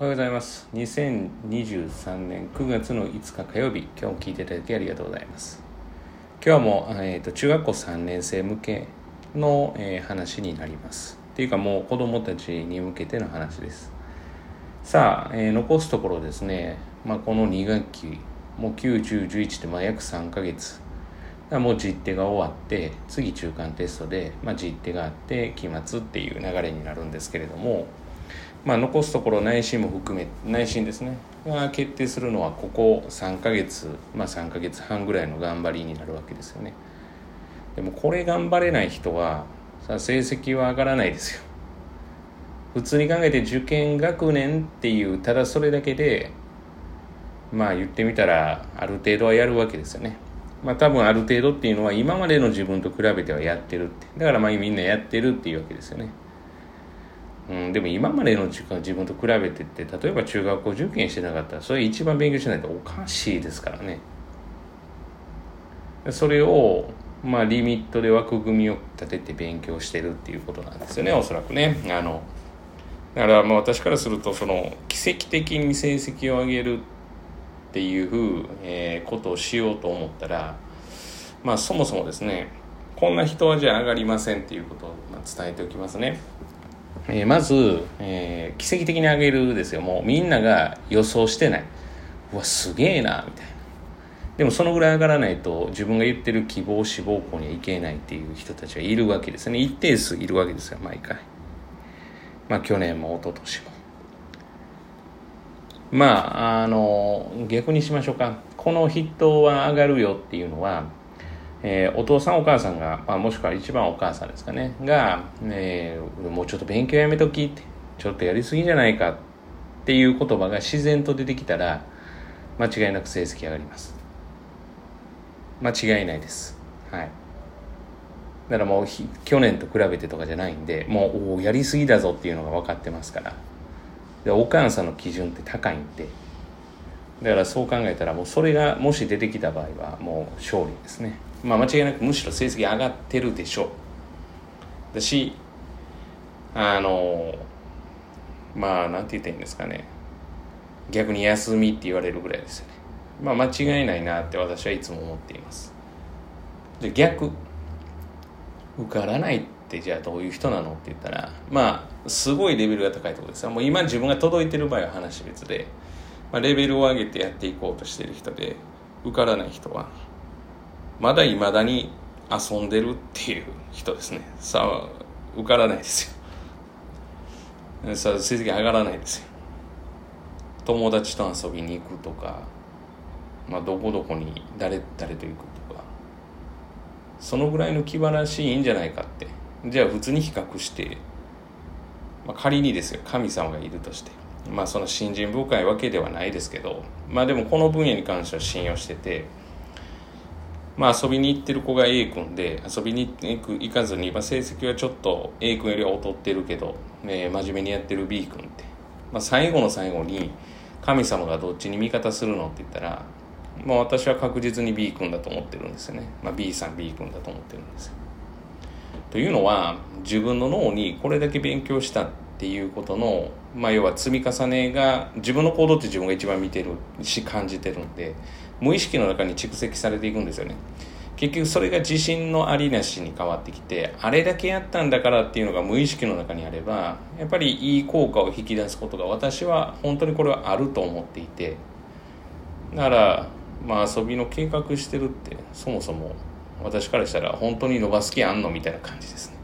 おはようございます。2023年9月の5日火曜日。今日も聞いていただきありがとうございます。今日はもう、えーと、中学校3年生向けの、えー、話になります。っていうかもう子供たちに向けての話です。さあ、えー、残すところですね、まあ、この2学期もう9、10、11でまあ約3ヶ月。もう実手が終わって次中間テストで、まあ、実手があって期末っていう流れになるんですけれどもまあ、残すところ内心も含め内心ですね。が決定するのはここ3ヶ月まあ3ヶ月半ぐらいの頑張りになるわけですよね。でもこれ頑張れない人はさ成績は上がらないですよ。普通に考えて受験学年っていうただそれだけでまあ言ってみたらある程度はやるわけですよね。まあ多分ある程度っていうのは今までの自分と比べてはやってるって。だからまあみんなやってるっていうわけですよね。うん、でも今までの時間自分と比べてって例えば中学校受験してなかったらそれ一番勉強しないとおかしいですからねそれをまあリミットで枠組みを立てて勉強してるっていうことなんですよねおそらくねあのだからまあ私からするとその奇跡的に成績を上げるっていう、えー、ことをしようと思ったらまあそもそもですねこんな人はじゃあ上がりませんっていうことを伝えておきますね。えー、まず、えー、奇跡的に上げるですよ。もうみんなが予想してない。うわすげえなみたいな。でもそのぐらい上がらないと自分が言ってる希望志望校にはいけないっていう人たちがいるわけですね。一定数いるわけですよ毎回。まあ去年も一昨年も。まああの逆にしましょうか。この筆頭は上がるよっていうのはえー、お父さんお母さんが、まあ、もしくは一番お母さんですかねが、えー、もうちょっと勉強やめときってちょっとやりすぎじゃないかっていう言葉が自然と出てきたら間違いなく成績上がります。間違いないです。はい。だからもう去年と比べてとかじゃないんでもうおやりすぎだぞっていうのが分かってますから。でお母さんの基準って高いんで。だからそう考えたらもうそれがもし出てきた場合はもう勝利ですね。まあ、間違いなくむしろ成績上がってるでしょう。だしあのまあなんて言ったらいいんですかね。逆に休みって言われるぐらいですよね。まあ間違いないなって私はいつも思っています。じゃ逆。受からないってじゃあどういう人なのって言ったらまあすごいレベルが高いところです。もう今自分が届いてる場合は話別で、まあ、レベルを上げてやっていこうとしてる人で受からない人はまだいまだに遊んでるっていう人ですね。さあ受からないですよ。さあ成績上がらないですよ。友達と遊びに行くとか、まあ、どこどこに誰誰と行くとか。そのぐらいの気晴らしいいんじゃないかって。じゃあ普通に比較して、まあ、仮にですよ。神様がいるとして。まあその信心深いわけではないですけど。まあでもこの分野に関しては信用しててまあ、遊びに行ってる子が A 君で遊びに行く行かずに、まあ、成績はちょっと A 君よりは劣ってるけど、ね、真面目にやってる B 君って、まあ、最後の最後に神様がどっちに味方するのって言ったら、まあ、私は確実に B 君だと思ってるんですよね、まあ、B さん B 君だと思ってるんですよ。というのは自分の脳にこれだけ勉強したってていうことの、まあ、要は積み重ねが自分の行動って自分が一番見てるし感じてるんで無意識の中に蓄積されていくんですよね。結局それが自信のありなしに変わってきてあれだけやったんだからっていうのが無意識の中にあればやっぱりいい効果を引き出すことが私は本当にこれはあると思っていて。だからまあ遊びの計画してるってそもそも私からしたら本当に伸ばす気あんのみたいな感じですね。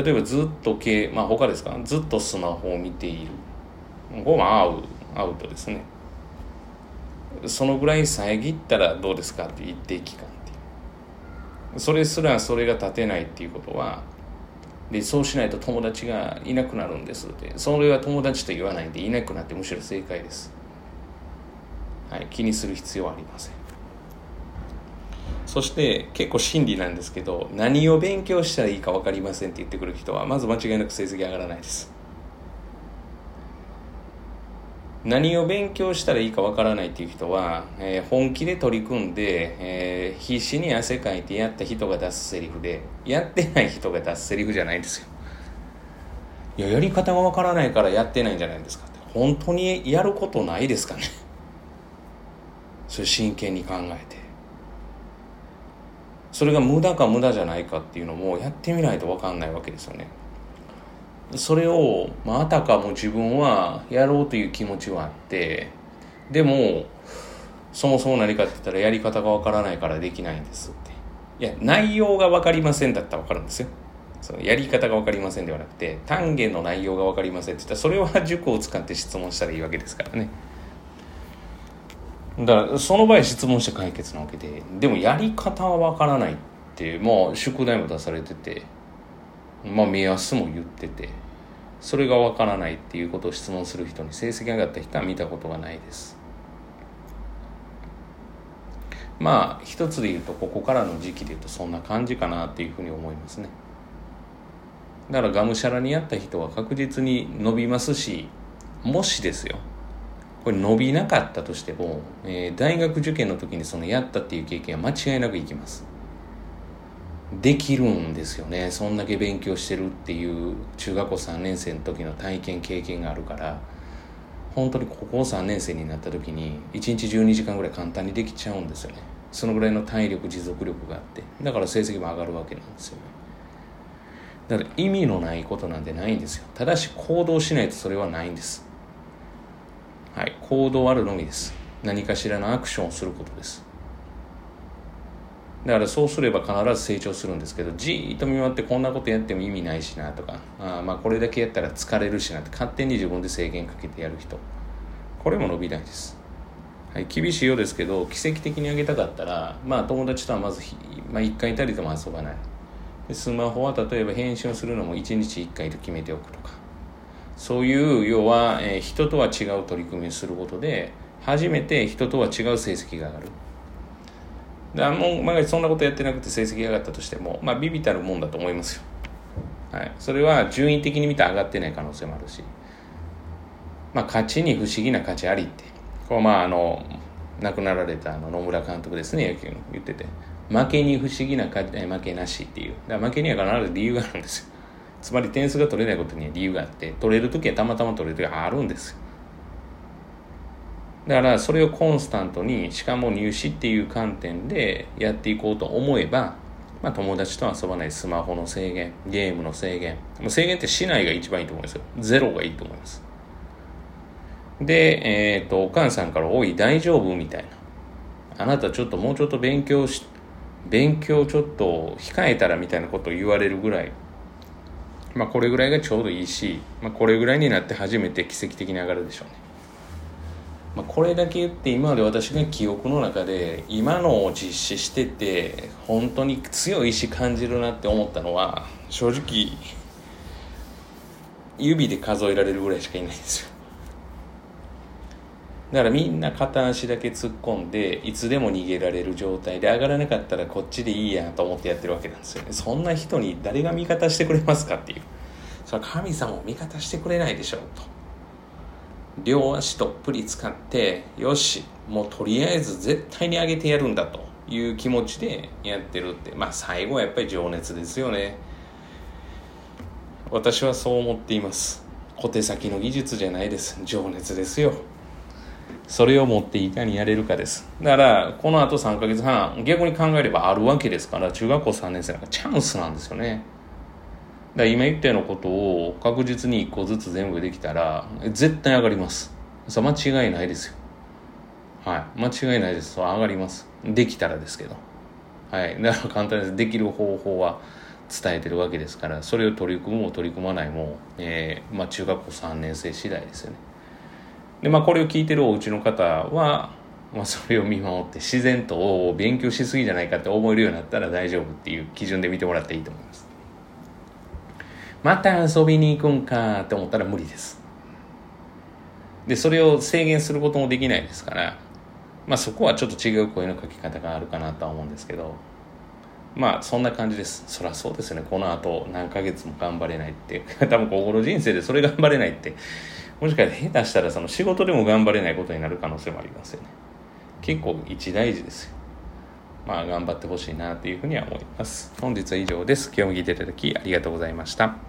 例えばずっとけまあ他ですか？ずっとスマホを見ている。これはアウアウトですね。そのぐらい遮ったらどうですかって一定期間っていう。それすらそれが立てないっていうことはでそうしないと友達がいなくなるんですって。それは友達と言わないでいなくなってむしろ正解です、はい、気にする必要はありません。そして結構真理なんですけど何を勉強したらいいか分かりませんって言ってくる人はまず間違いなく成績上がらないです。何を勉強したらいいかわからないっていう人は、えー、本気で取り組んで、えー、必死に汗かいてやった人が出すセリフでやってない人が出すセリフじゃないんですよ。いややり方がわからないからやってないんじゃないですかって。本当にやることないですかね。それ真剣に考えて。それが無駄か無駄じゃないかっていうのもやってみないと分かんないわけですよね。それを、まあ、あたかも自分はやろうという気持ちはあってでもそもそも何かって言ったらやり方が分からないからできないんですって。いや内容が分かりませんだったら分かるんですよ。そのやり方が分かりませんではなくて単元の内容が分かりませんって言ったらそれは塾を使って質問したらいいわけですからね。だからその場合質問して解決なわけででもやり方は分からないってまあ宿題も出されててまあ目安も言っててそれが分からないっていうことを質問する人に成績上がった人は見たことがないです。まあ一つで言うとここからの時期で言うとそんな感じかなっていうふうに思いますね。だからがむしゃらにやった人は確実に伸びますしもしですよこれ伸びなかったとしても、えー、大学受験の時にそのやったっていう経験は間違いなくいきます。できるんですよね。そんだけ勉強してるっていう中学校3年生の時の体験経験があるから本当に高校3年生になった時に1日12時間ぐらい簡単にできちゃうんですよね。そのぐらいの体力持続力があって。だから成績も上がるわけなんですよね。だから意味のないことなんてないんですよ。ただし行動しないとそれはないんです。はい行動あるのみです。何かしらのアクションをすることです。だからそうすれば必ず成長するんですけどじーっと見回ってこんなことやっても意味ないしなとかあまあこれだけやったら疲れるしなって勝手に自分で制限かけてやる人。これも伸びないです、はい、厳しいようですけど奇跡的にあげたかったらまあ友達とはまず、まあ、1回たりとも遊ばない。でスマホは例えば返信をするのも1日1回と決めておくとか。そういう要は、えー、人とは違う取り組みをすることで初めて人とは違う成績が上がる。だもう万が一そんなことやってなくて成績が上がったとしてもまあビビたるもんだと思いますよ。はい。それは順位的に見て上がってない可能性もあるし。まあ勝ちに不思議な価値ありって。こうまああの亡くなられたあの野村監督ですね野球の言ってて。負けに不思議な価値負けなしっていう。だから負けには必ず理由があるんですよ。つまり点数が取れないことには理由があって取れる時はたまたま取れる時はあるんですよ。だからそれをコンスタントにしかも入試っていう観点でやっていこうと思えば、まあ、友達と遊ばないスマホの制限ゲームの制限もう制限ってしないが一番いいと思うんですよ。ゼロがいいと思います。で、えっ、ー、とお母さんから「おい大丈夫?」みたいな。あなたちょっともうちょっと勉強し勉強ちょっと控えたらみたいなことを言われるぐらいまあこれぐらいがちょうどいいし、まあ、これぐらいになって初めて奇跡的に上がるでしょうね。まあ、これだけ言って今まで私が記憶の中で今のを実施してて本当に強い意志感じるなって思ったのは正直指で数えられるぐらいしかいないんですよ。だからみんな片足だけ突っ込んでいつでも逃げられる状態で上がらなかったらこっちでいいやと思ってやってるわけなんですよ。ねそんな人に誰が味方してくれますかっていう。それは神様も味方してくれないでしょうと。両足とっぷり使ってよしもうとりあえず絶対に上げてやるんだという気持ちでやってるって。まあ最後はやっぱり情熱ですよね。私はそう思っています。小手先の技術じゃないです。情熱ですよ。それを持っていかにやれるかです。だからこのあと3ヶ月半逆に考えればあるわけですから中学校3年生なんかチャンスなんですよね。だから今言ったようなことを確実に1個ずつ全部できたら絶対上がります。そ間違いないですよ。はい。間違いないです。そう上がります。できたらですけど。はい。だから簡単です。できる方法は伝えてるわけですからそれを取り組むも取り組まないも、えーまあ、中学校3年生次第ですよね。でまあこれを聞いてるおうちの方は、まあ、それを見守って自然と勉強しすぎじゃないかって思えるようになったら大丈夫っていう基準で見てもらっていいと思います。また遊びに行くんかって思ったら無理です。でそれを制限することもできないですからまあそこはちょっと違う声のかけ方があるかなとは思うんですけどまあそんな感じです。そりゃそうですよね。この後何ヶ月も頑張れないって。多分心人生でそれ頑張れないってもしかして下手したらその仕事でも頑張れないことになる可能性もありますよね。結構一大事ですよ。まあ頑張ってほしいなというふうには思います。本日は以上です。今日も聞いていただきありがとうございました。